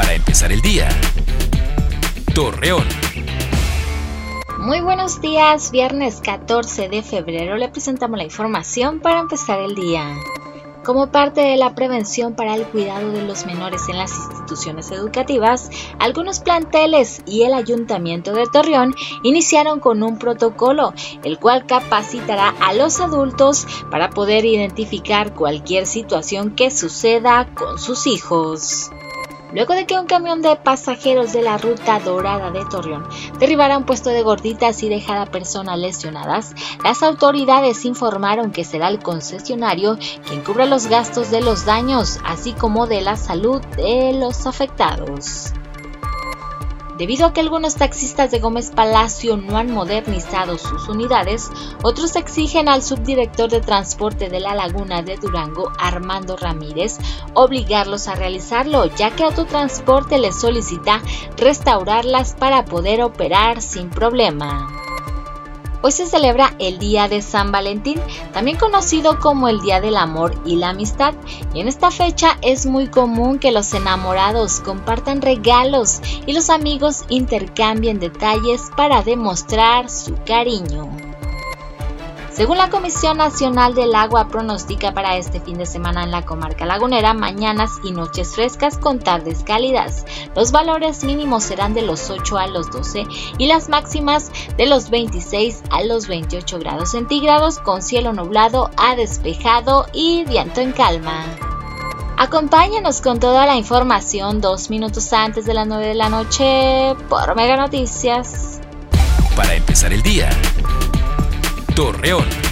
Para empezar el día. Torreón. Muy buenos días, viernes 14 de febrero le presentamos la información para empezar el día. Como parte de la prevención para el cuidado de los menores en las instituciones educativas, algunos planteles y el Ayuntamiento de Torreón iniciaron con un protocolo, el cual capacitará a los adultos para poder identificar cualquier situación que suceda con sus hijos luego de que un camión de pasajeros de la ruta dorada de Torreón derribara un puesto de gorditas y dejara personas lesionadas, las autoridades informaron que será el concesionario quien cubra los gastos de los daños, así como de la salud de los afectados. Debido a que algunos taxistas de Gómez Palacio no han modernizado sus unidades, otros exigen al subdirector de transporte de la laguna de Durango, Armando Ramírez, obligarlos a realizarlo, ya que Autotransporte les solicita restaurarlas para poder operar sin problema. Hoy se celebra el Día de San Valentín, también conocido como el Día del Amor y la Amistad, y en esta fecha es muy común que los enamorados compartan regalos y los amigos intercambien detalles para demostrar su cariño. Según la Comisión Nacional del Agua pronostica para este fin de semana en la comarca lagunera mañanas y noches frescas con tardes cálidas. Los valores mínimos serán de los 8 a los 12 y las máximas de los 26 a los 28 grados centígrados con cielo nublado a despejado y viento en calma. Acompáñenos con toda la información dos minutos antes de las 9 de la noche por Mega Noticias. Para empezar el día. Torreón.